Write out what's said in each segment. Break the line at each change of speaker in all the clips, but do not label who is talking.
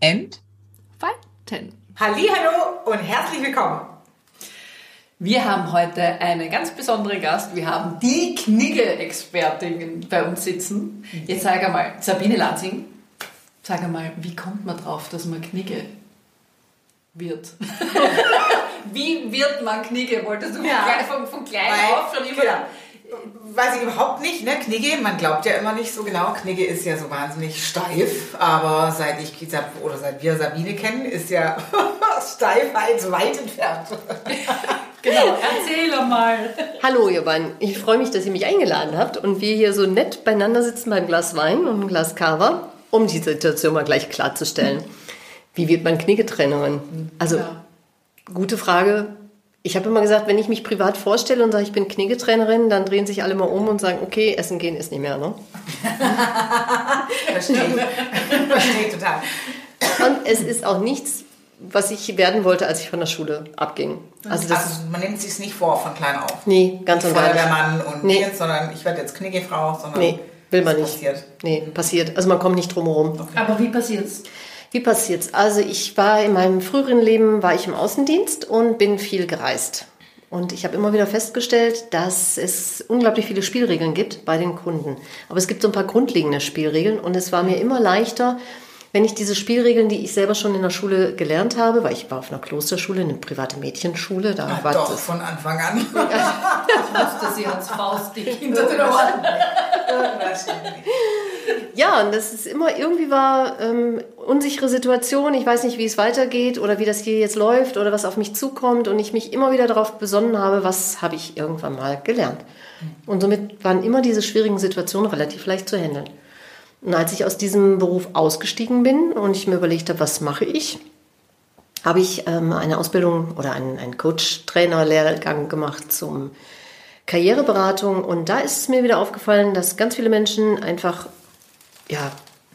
entfalten.
Hallo und herzlich willkommen.
Wir haben heute eine ganz besondere Gast. Wir haben die Knigge-Expertin bei uns sitzen. Jetzt sag einmal, Sabine Lansing, sag einmal, wie kommt man drauf, dass man Knigge wird? wie wird man Knigge? Wolltest du
Ja.
von, von klein auf schon immer...
genau. Weiß ich überhaupt nicht, ne? Knigge, man glaubt ja immer nicht so genau. Knigge ist ja so wahnsinnig steif, aber seit ich oder seit wir Sabine kennen, ist ja Steifheit weit entfernt.
Genau, erzähl doch mal.
Hallo ihr beiden, ich freue mich, dass ihr mich eingeladen habt und wir hier so nett beieinander sitzen beim Glas Wein und einem Glas Cava, um die Situation mal gleich klarzustellen. Wie wird man Kniggetrainerin? Also,
Ja.
gute Frage. Ich habe immer gesagt, wenn ich mich privat vorstelle und sage, ich bin Kniggetrainerin, dann drehen sich alle mal um und sagen, okay, essen gehen ist nicht mehr. Ne?
Verstehe. Verstehe total.
Und es ist auch nichts, was ich werden wollte, als ich von der Schule abging. Also das
Also man nimmt sich nicht vor von klein auf.
nee, ganz und gar nicht.
Feuerwehrmann und
Nee.
Dings, sondern ich werde jetzt Kniggefrau, sondern
Nee, will man nicht.
passiert.
Nee, passiert. Also man kommt nicht drum herum.
Aber wie passiert's?
Wie passiert's? Also ich war in meinem früheren Leben war ich im Außendienst und bin viel gereist. Und ich habe immer wieder festgestellt, dass es unglaublich viele Spielregeln gibt bei den Kunden. Aber es gibt so ein paar grundlegende Spielregeln und es war mir immer leichter, wenn ich diese Spielregeln, die ich selber schon in der Schule gelernt habe, weil ich war auf einer Klosterschule, eine private Mädchenschule, da
Ach,
war
doch,
das
von Anfang an.
Musste sie als Faustdick hinter den Ohren.
Ja, und das ist immer irgendwie war ähm, unsichere Situation. Ich weiß nicht, wie es weitergeht oder wie das hier jetzt läuft oder was auf mich zukommt. Und ich mich immer wieder darauf besonnen habe, was habe ich irgendwann mal gelernt. Und somit waren immer diese schwierigen Situationen relativ leicht zu handeln. Und als ich aus diesem Beruf ausgestiegen bin und ich mir überlegt habe, was mache ich, habe ich ähm, eine Ausbildung oder einen, einen Coach-Trainer-Lehrgang gemacht zum Karriereberatung. Und da ist es mir wieder aufgefallen, dass ganz viele Menschen einfach ja,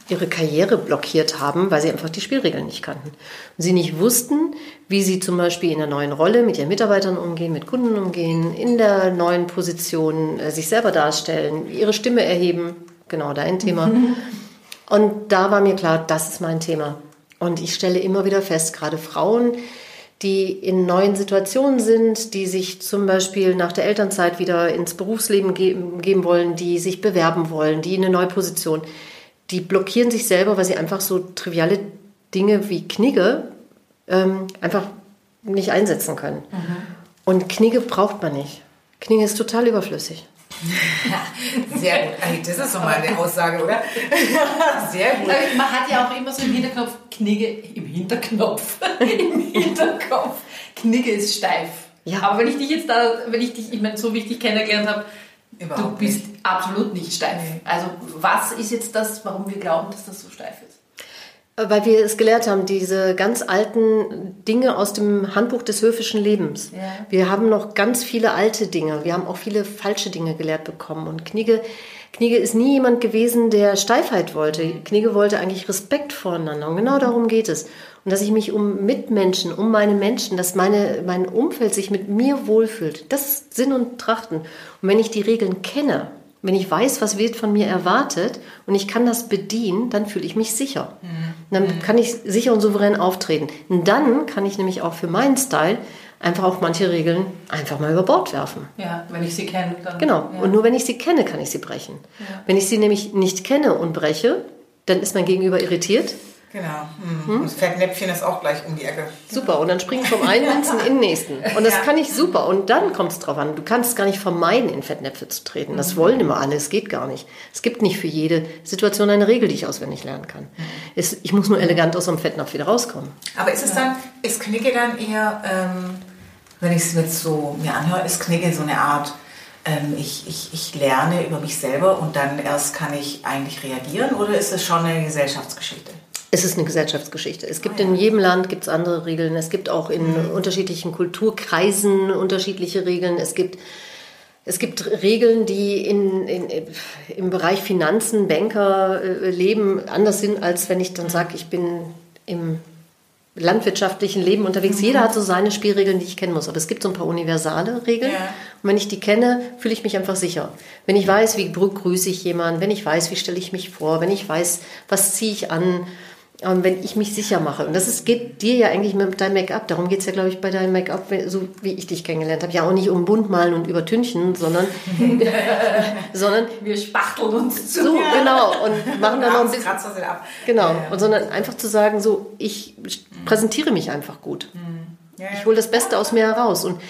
ihre Karriere blockiert haben, weil sie einfach die Spielregeln nicht kannten. Und sie nicht wussten, wie sie zum Beispiel in der neuen Rolle mit ihren Mitarbeitern umgehen, mit Kunden umgehen, in der neuen Position äh, sich selber darstellen, ihre Stimme erheben. Genau, dein Thema. Und da war mir klar, das ist mein Thema. Und ich stelle immer wieder fest, gerade Frauen, die in neuen Situationen sind, die sich zum Beispiel nach der Elternzeit wieder ins Berufsleben geben, geben wollen, die sich bewerben wollen, die in eine neue Position, die blockieren sich selber, weil sie einfach so triviale Dinge wie Knigge ähm, einfach nicht einsetzen können. Und Knigge braucht man nicht. Knigge ist total überflüssig.
Sehr gut. Das ist doch mal eine Aussage, oder? Sehr gut.
Man hat ja auch immer so im Hinterkopf, Knigge, im Hinterkopf, im Hinterkopf, Knigge ist steif.
Ja.
Aber wenn ich dich jetzt da, wenn ich dich, ich meine, so wie ich dich kennengelernt habe, du
Überhaupt
bist absolut nicht steif. Also was ist jetzt das, warum wir glauben, dass das so steif ist?
Weil wir es gelernt haben, diese ganz alten Dinge aus dem Handbuch des höfischen Lebens.
Ja.
Wir haben noch ganz viele alte Dinge. Wir haben auch viele falsche Dinge gelehrt bekommen. Und Knigge, Knigge ist nie jemand gewesen, der Steifheit wollte. Knigge wollte eigentlich Respekt voreinander. Und genau darum geht es. Und dass ich mich um Mitmenschen, um meine Menschen, dass meine, mein Umfeld sich mit mir wohlfühlt. Das ist Sinn und Trachten. Und wenn ich die Regeln kenne, wenn ich weiß, was wird von mir erwartet und ich kann das bedienen, dann fühle ich mich sicher. Und dann kann ich sicher und souverän auftreten. Und dann kann ich nämlich auch für meinen Style einfach auch manche Regeln einfach mal über Bord werfen.
Ja, wenn ich sie kenne, dann.
Genau.
Ja.
Und nur wenn ich sie kenne, kann ich sie brechen. Wenn ich sie nämlich nicht kenne und breche, dann ist mein Gegenüber irritiert.
Genau. Hm. Und das Fettnäpfchen ist auch gleich um die Ecke.
Super. Und dann springe ich vom einen Münzen in den nächsten. Und das
Ja.
kann ich super. Und dann kommt es drauf an. Du kannst es gar nicht vermeiden, in Fettnäpfe zu treten. Das wollen immer alle. Es geht gar nicht. Es gibt nicht für jede Situation eine Regel, die ich auswendig lernen kann. Es, ich muss nur elegant aus einem Fettnapf wieder rauskommen.
Aber ist es dann, ist Knigge dann eher, ähm, wenn ich es jetzt so mir anhöre, ist Knigge so eine Art, ähm, ich, ich, ich lerne über mich selber und dann erst kann ich eigentlich reagieren oder ist es schon eine Gesellschaftsgeschichte?
Es ist eine Gesellschaftsgeschichte. Es gibt in jedem Land gibt's andere Regeln. Es gibt auch in unterschiedlichen Kulturkreisen unterschiedliche Regeln. Es gibt es gibt Regeln, die in, in, im Bereich Finanzen, Banker, äh, Leben anders sind, als wenn ich dann sage, ich bin im landwirtschaftlichen Leben unterwegs. Jeder hat so seine Spielregeln, die ich kennen muss. Aber es gibt so ein paar universale Regeln.
Ja.
Und wenn ich die kenne, fühle ich mich einfach sicher. Wenn ich weiß, wie begrüße ich jemanden, wenn ich weiß, wie stelle ich mich vor, wenn ich weiß, was ziehe ich an, und wenn ich mich sicher mache. Und das ist, geht dir ja eigentlich mit deinem Make-up. Darum geht es ja, glaube ich, bei deinem Make-up, so wie ich dich kennengelernt habe. Ja, auch nicht um Buntmalen und Übertünchen, sondern, sondern
Wir spachteln uns zu.
so, genau. Und machen dann noch ein bisschen.
Ab.
Genau.
Ja, ja.
Und sondern einfach zu sagen, so, ich präsentiere mich einfach gut.
Ja, ja.
Ich hole das Beste aus mir heraus. Und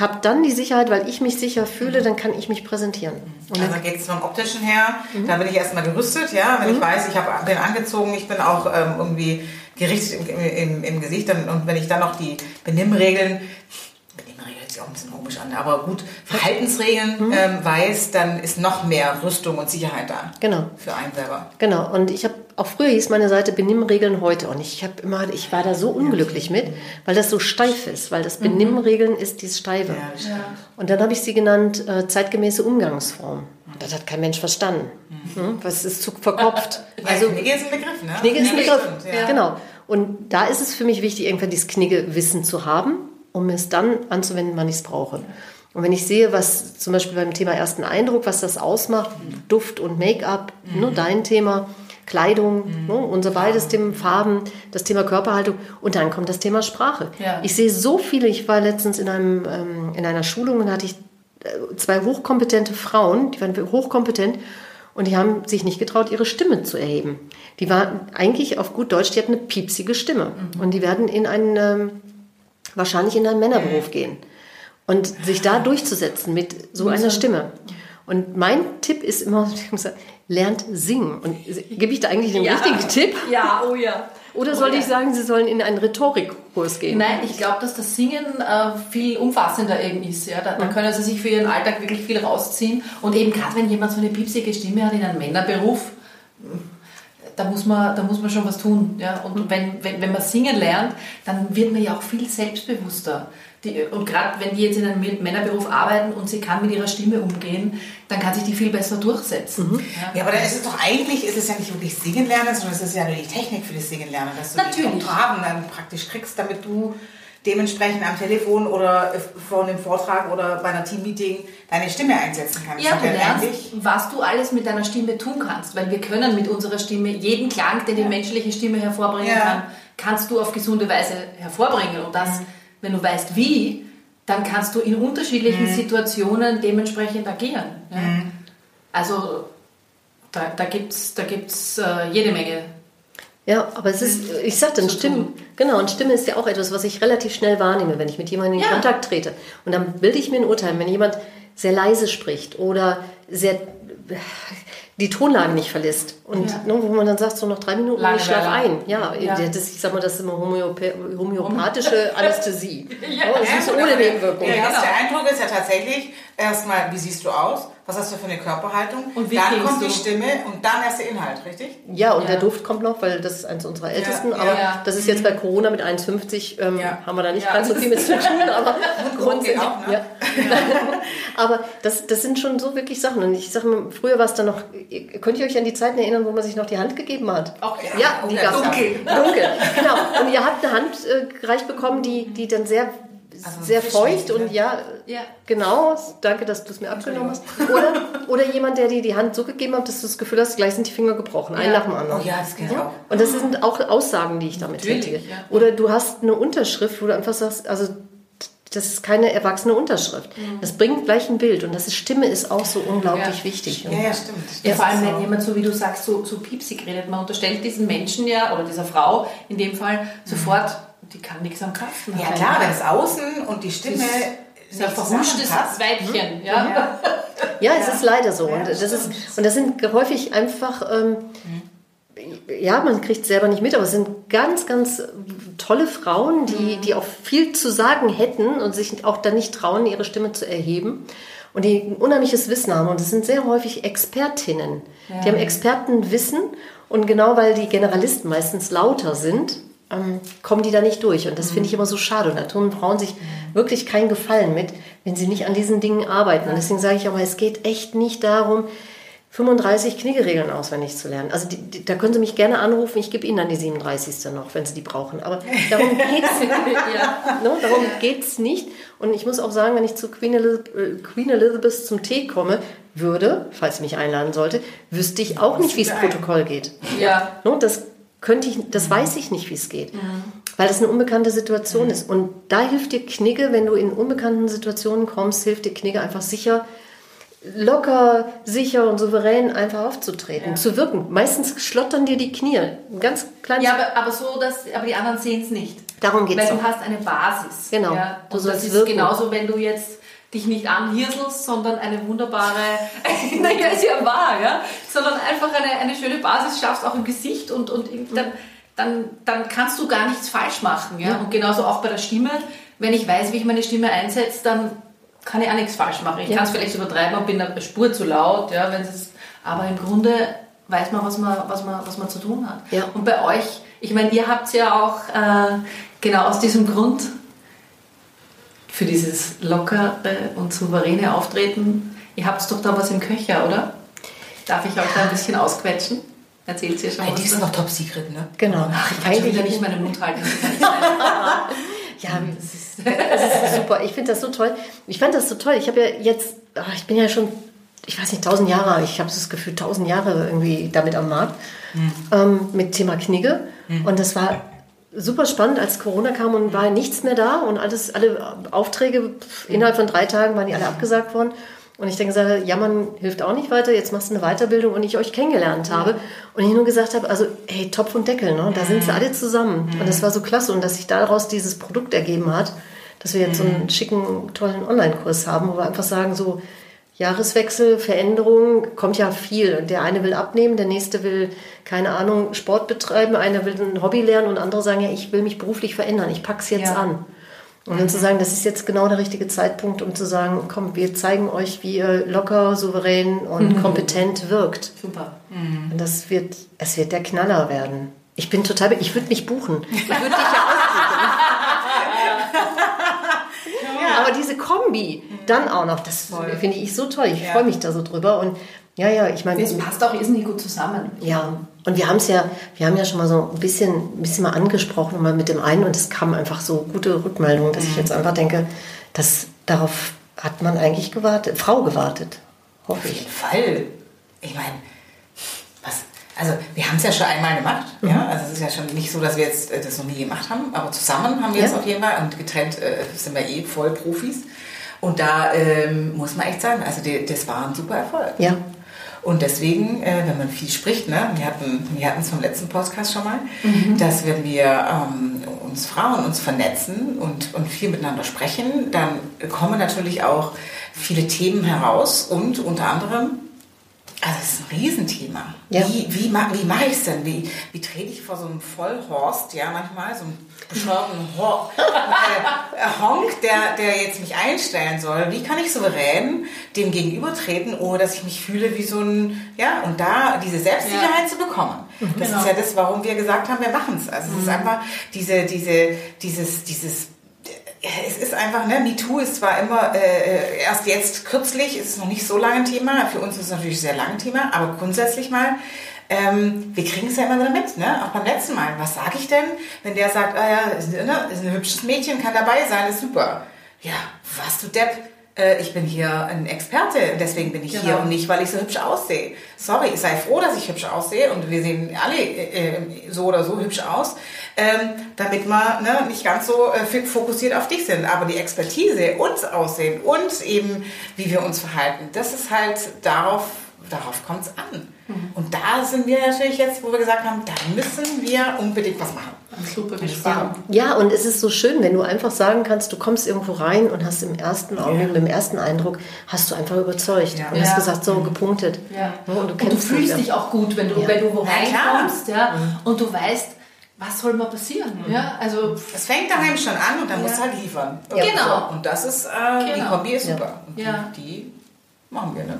habe dann die Sicherheit, weil ich mich sicher fühle, dann kann ich mich präsentieren. Und
Also geht es vom optischen her,
Mhm.
da bin ich erstmal gerüstet, ja, wenn ich weiß, ich hab, bin angezogen, ich bin auch ähm, irgendwie gerichtet im, im, im Gesicht dann, und wenn ich dann noch die Benimmregeln, auch ein bisschen komisch an, aber gut, Verhaltensregeln
Mhm.
ähm, weiß, dann ist noch mehr Rüstung und Sicherheit da
Genau.
für einen selber.
Genau, und ich habe auch früher hieß meine Seite Benimmregeln heute und ich habe immer, ich war da so unglücklich mit, weil das so steif ist, weil das Benimmregeln ist dieses Steife.
Ja.
Und dann habe ich sie genannt äh, zeitgemäße Umgangsform. Und das hat kein Mensch verstanden. Hm? Was ist zu verkopft?
Also, Knigge ist ein Begriff, ne?
Knigge ist ein Begriff.
ja.
Genau. Und da ist es für mich wichtig, irgendwann dieses Knigge-Wissen zu haben, um es dann anzuwenden, wann ich es brauche. Und wenn ich sehe, was zum Beispiel beim Thema ersten Eindruck, was das ausmacht, Duft und Make-up, ne, dein Thema, Kleidung, ne, unser beides Thema Farben, das Thema Körperhaltung und dann kommt das Thema Sprache.
Ja.
Ich sehe so viele, ich war letztens in, einem, ähm, in einer Schulung und hatte ich äh, zwei hochkompetente Frauen, die waren hochkompetent und die haben sich nicht getraut, ihre Stimme zu erheben. Die waren eigentlich auf gut Deutsch, die hatten eine piepsige Stimme. Und die werden in einen, ähm, wahrscheinlich in einen Männerberuf gehen. Und sich da durchzusetzen mit so einer Stimme. Und mein Tipp ist immer, sagen, lernt singen. Und gebe ich da eigentlich den richtigen Tipp?
Ja, oh ja.
Oder
Oh
soll
ja.
ich sagen, Sie sollen in einen Rhetorikkurs gehen?
Nein, ich glaube, dass das Singen äh, viel umfassender eben ist. Ja? Da, da können sie sich für ihren Alltag wirklich viel rausziehen. Und eben gerade wenn jemand so eine piepsige Stimme hat in einem Männerberuf, da muss man, da muss man schon was tun. Ja? Und wenn, wenn, wenn man singen lernt, dann wird man ja auch viel selbstbewusster. Die, und gerade wenn die jetzt in einem Männerberuf arbeiten und sie kann mit ihrer Stimme umgehen, dann kann sich die viel besser durchsetzen. Ja?
Ja, aber dann ist es doch eigentlich, ist es ja nicht wirklich Singen lernen, sondern es ist ja nur die Technik für das Singen lernen, dass du die
Natürlich.
Oktaven dann praktisch kriegst, damit du dementsprechend am Telefon oder vor einem Vortrag oder bei einer Teammeeting deine Stimme einsetzen kannst.
Ja, du lernst, was du alles mit deiner Stimme tun kannst, weil wir können mit unserer Stimme jeden Klang, den die menschliche Stimme hervorbringen
Ja.
kann, kannst du auf gesunde Weise hervorbringen. Und das, wenn du weißt wie, dann kannst du in unterschiedlichen Situationen dementsprechend agieren. Ja? Also da, da gibt es da gibt's, äh, jede Menge.
Ja, aber es ist, ich sagte, ein
Zu
Stimme,
tun.
genau, und Stimme ist ja auch etwas, was ich relativ schnell wahrnehme, wenn ich mit jemandem in
Ja.
Kontakt trete. Und dann bilde ich mir ein Urteil, wenn jemand sehr leise spricht oder sehr die Tonlagen nicht verlässt. Und
Ja.
ne, wo man dann sagt, so noch drei Minuten und ich schlaf
Langeweile.
ein. Ja,
Ja.
Das, ich sag mal, das ist immer homöopathische Anästhesie.
Ja.
oh, das ist ohne
aber
Nebenwirkung.
Der
Ja,
erste
genau.
Eindruck ist ja tatsächlich erstmal, wie siehst du aus? Was hast du für eine Körperhaltung?
Und wie
dann kommt die
du?
Stimme und dann erst der Inhalt, richtig?
Ja, und
Ja.
der Duft kommt noch, weil das ist eines unserer ältesten.
ja.
aber
Ja.
das ist jetzt bei Corona mit 1,50 ähm,
Ja.
haben wir da nicht
Ja.
ganz so viel mit zu tun. Aber grundsätzlich.
auch, ne?
ja. aber das, das sind schon so wirklich Sachen. Und ich sage mal, früher war es dann noch, könnt ihr euch an die Zeiten erinnern, wo man sich noch die Hand gegeben hat?
Auch, ja.
Ja,
Oh,
die
ja,
gab's.
dunkel.
Dunkel, genau. Und ihr habt eine Hand äh, gereicht bekommen, die, die dann sehr,
Also
sehr feucht und ja,
Ja.
genau. Danke, dass du es mir abgenommen hast. Oder, oder jemand, der dir die Hand so gegeben hat, dass du das Gefühl hast, gleich sind die Finger gebrochen, ein
Ja.
nach dem anderen.
Oh ja, das kenn ich auch.
Und das sind auch Aussagen, die ich damit
Natürlich,
tätige.
ja.
Oder du hast eine Unterschrift, wo du einfach sagst, also das ist keine erwachsene Unterschrift. Das bringt gleich ein Bild und das ist, Stimme ist auch so unglaublich
Ja.
wichtig.
Ja, ja, stimmt.
Ja, vor allem, wenn
so.
jemand, so wie du sagst, so, so piepsig redet, man unterstellt diesen Menschen ja, oder dieser Frau in dem Fall, sofort, die kann nichts am Kasten
Ja
haben.
klar, das Außen und die Stimme
Das ist ein verhuschtes. Weibchen. Ja?
Ja, es ist leider so.
Ja,
und, das ist, und das sind häufig einfach, ähm, ja, man kriegt es selber nicht mit, aber es sind ganz, ganz tolle Frauen, die, die auch viel zu sagen hätten und sich auch dann nicht trauen, ihre Stimme zu erheben. Und die ein unheimliches Wissen haben. Und das sind sehr häufig Expertinnen. Die haben Expertenwissen. Und genau weil die Generalisten meistens lauter sind, ähm, kommen die da nicht durch. Und das finde ich immer so schade. Und da tun Frauen sich wirklich keinen Gefallen mit, wenn sie nicht an diesen Dingen arbeiten. Und deswegen sage ich mal, es geht echt nicht darum, 35 Kniggeregeln auswendig zu lernen. Also die, die, da können Sie mich gerne anrufen, ich gebe Ihnen dann die 37. noch, wenn Sie die brauchen. Aber darum geht's ja, ne, darum geht's nicht. Und ich muss auch sagen, wenn ich zu Queen Elizabeth, äh, Queen Elizabeth zum Tee komme würde, falls sie mich einladen sollte, wüsste ich auch nicht, wie das Protokoll geht.
Ja.
Ne, das könnte ich, das weiß ich nicht, wie es geht. Weil das eine unbekannte Situation ist. Und da hilft dir Knigge, wenn du in unbekannten Situationen kommst, hilft dir Knigge einfach sicher, locker, sicher und souverän einfach aufzutreten, zu wirken. Meistens schlottern dir die Knie. Ein ganz kleines.
Ja, aber, aber so, dass aber die anderen sehen es nicht.
Darum geht's
Weil du
doch.
hast eine Basis.
Genau.
Ja.
Du
Und das ist
wirken.
genauso, wenn du jetzt dich nicht anhirselst, sondern eine wunderbare, naja, ist ja wahr, ja, sondern einfach eine, eine schöne Basis schaffst, auch im Gesicht und, und dann, dann, dann kannst du gar nichts falsch machen, ja. Und genauso auch bei der Stimme. Wenn ich weiß, wie ich meine Stimme einsetze, dann kann ich auch nichts falsch machen. Ich
Ja.
kann es vielleicht übertreiben und bin eine Spur zu laut, ja, wenn es aber im Grunde weiß man, was man, was man, was man zu tun hat.
Ja.
Und bei euch, ich meine, ihr habt ja auch äh, genau aus diesem Grund für dieses lockere und souveräne Auftreten, ihr habt doch da was im Köcher, oder? Darf ich euch da ein bisschen ausquetschen? Erzählt ihr schon
Hey,
was?
die ist noch top secret, ne?
Genau.
Ach, ich kann schon wieder nicht meinen Mund halten.
Ja, das ist, das ist super. Ich finde das so toll. Ich fand das so toll. Ich habe ja jetzt, ach, ich bin ja schon, ich weiß nicht, tausend Jahre, ich habe das Gefühl, tausend Jahre irgendwie damit am Markt ähm, mit Thema Knigge. Und das war super spannend, als Corona kam und war nichts mehr da und alles, alle Aufträge innerhalb von drei Tagen waren die alle abgesagt worden. Und ich dann gesagt habe, jammern hilft auch nicht weiter, jetzt machst du eine Weiterbildung und ich euch kennengelernt habe. Und ich nur gesagt habe, also hey, Topf und Deckel, ne? da sind sie alle zusammen. Und das war so klasse und dass sich daraus dieses Produkt ergeben hat, dass wir jetzt so einen schicken, tollen Online-Kurs haben, wo wir einfach sagen, so Jahreswechsel, Veränderung, kommt ja viel. Und der eine will abnehmen, der nächste will, keine Ahnung, Sport betreiben, einer will ein Hobby lernen und andere sagen, ja, ich will mich beruflich verändern, ich pack's jetzt
Ja.
an. Und dann zu sagen, das ist jetzt genau der richtige Zeitpunkt, um zu sagen, komm, wir zeigen euch, wie ihr locker, souverän und kompetent wirkt.
Super.
Und das wird, es wird der Knaller werden. Ich bin total, ich würde mich buchen. Ich würde dich ja Aber diese Kombi, dann auch noch, das finde ich so toll. Ich freue mich da so drüber. Und ja, ja, ich meine,
Das passt auch irrsinnig gut zusammen.
ja, und wir haben es ja, wir haben ja schon mal so ein bisschen, ein bisschen mal angesprochen, mal mit dem einen und es kam einfach so gute Rückmeldungen, dass ich jetzt einfach denke, dass darauf hat man eigentlich gewartet, Frau gewartet, hoffe
Auf
ich.
jeden Fall. Ich meine? Also wir haben es ja schon einmal gemacht. Ja? Also es ist ja schon nicht so, dass wir jetzt äh, das noch nie gemacht haben, aber zusammen haben wir
Ja.
es auf jeden Fall und getrennt äh, sind wir eh voll Profis. Und da ähm, muss man echt sagen, also die, das war ein super Erfolg.
Ja.
Und deswegen, äh, wenn man viel spricht, ne, wir hatten wir hatten es vom letzten Podcast schon mal, dass wenn wir ähm, uns Frauen uns vernetzen und, und viel miteinander sprechen, dann kommen natürlich auch viele Themen heraus und unter anderem, also es ist ein Riesenthema.
Ja.
Wie, wie, wie mache ich es denn? Wie, wie trete ich vor so einem Vollhorst, ja manchmal, so einem bescheuerten äh, Honk, der, der jetzt mich einstellen soll? Wie kann ich souverän dem gegenübertreten, ohne dass ich mich fühle wie so ein, ja, und da diese Selbstsicherheit zu bekommen. Das
Genau.
ist ja das, warum wir gesagt haben, wir machen es. Also es ist einfach diese, diese, dieses, dieses es ist einfach, ne, MeToo ist zwar immer äh, erst jetzt kürzlich, ist es noch nicht so lange ein Thema, für uns ist es natürlich sehr lange ein Thema, aber grundsätzlich mal, ähm, wir kriegen es ja immer wieder mit, ne? auch beim letzten Mal. Was sage ich denn, wenn der sagt, ah ja, ist, ne, ist ein hübsches Mädchen, kann dabei sein, ist super. Ja, was du Depp, äh, ich bin hier ein Experte, deswegen bin ich hier
Genau.
und nicht, weil ich so hübsch aussehe. Sorry, sei froh, dass ich hübsch aussehe und wir sehen alle äh, äh, so oder so hübsch aus, ähm, damit wir ne, nicht ganz so äh, fokussiert auf dich sind. Aber die Expertise, uns aussehen und eben wie wir uns verhalten, das ist halt darauf, darauf kommt es an. Und da sind wir natürlich jetzt, wo wir gesagt haben, da müssen wir unbedingt was machen.
Super gespannt.
Ja, und es ist so schön, wenn du einfach sagen kannst, du kommst irgendwo rein und hast im ersten Augenblick, mit dem ersten Eindruck, hast du einfach überzeugt
Ja.
und hast
Ja.
gesagt, so gepunktet.
Ja.
und du
Und du fühlst dich auch gut, wenn du,
Ja.
wenn du wo reinkommst, ja, und du weißt, was soll mal passieren? Ja, also
Es fängt daheim schon an und dann
Ja.
musst du halt liefern.
Ja. Genau.
Und das ist, äh, die
Genau.
Kombi ist super. Und
Ja.
die, die machen wir, ne?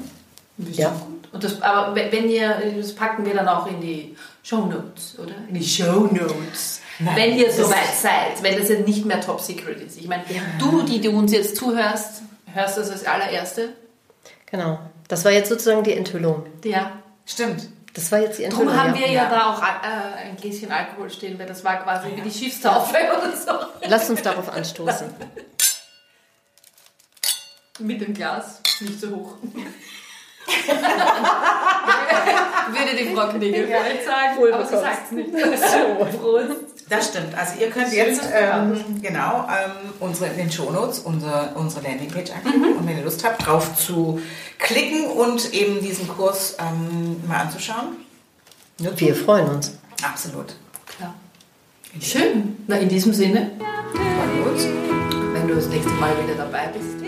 Ja.
gut. Und das, aber wenn wenn ihr, das packen wir dann auch in die Show Notes, oder? In die Show Notes.
Nein,
wenn ihr soweit seid, wenn das jetzt nicht mehr top secret ist. Ich meine, du, die du uns jetzt zuhörst, hörst das als allererste.
Genau. Das war jetzt sozusagen die Enthüllung.
Ja.
Stimmt.
Das war jetzt die Enthüllung.
Darum haben
ja.
wir ja,
Ja.
da auch äh, ein Gläschen Alkohol stehen, weil das war quasi wie die Schiffstaufe oder so.
Lasst uns darauf anstoßen.
Mit dem Glas, nicht so hoch. Würde die Frau Knigge vielleicht sagen,
Wohl
aber sie sagt es nicht. So, Prost.
Das stimmt. Also ihr könnt jetzt ähm, genau ähm, unsere, in den Shownotes unsere, unsere Landingpage anklicken und wenn ihr Lust habt, drauf zu klicken und eben diesen Kurs ähm, mal anzuschauen. Nutzt
Wir freuen uns.
Absolut.
Klar. Schön. Na, in diesem Sinne,
Freuen wir uns.
wenn du das nächste Mal wieder dabei bist,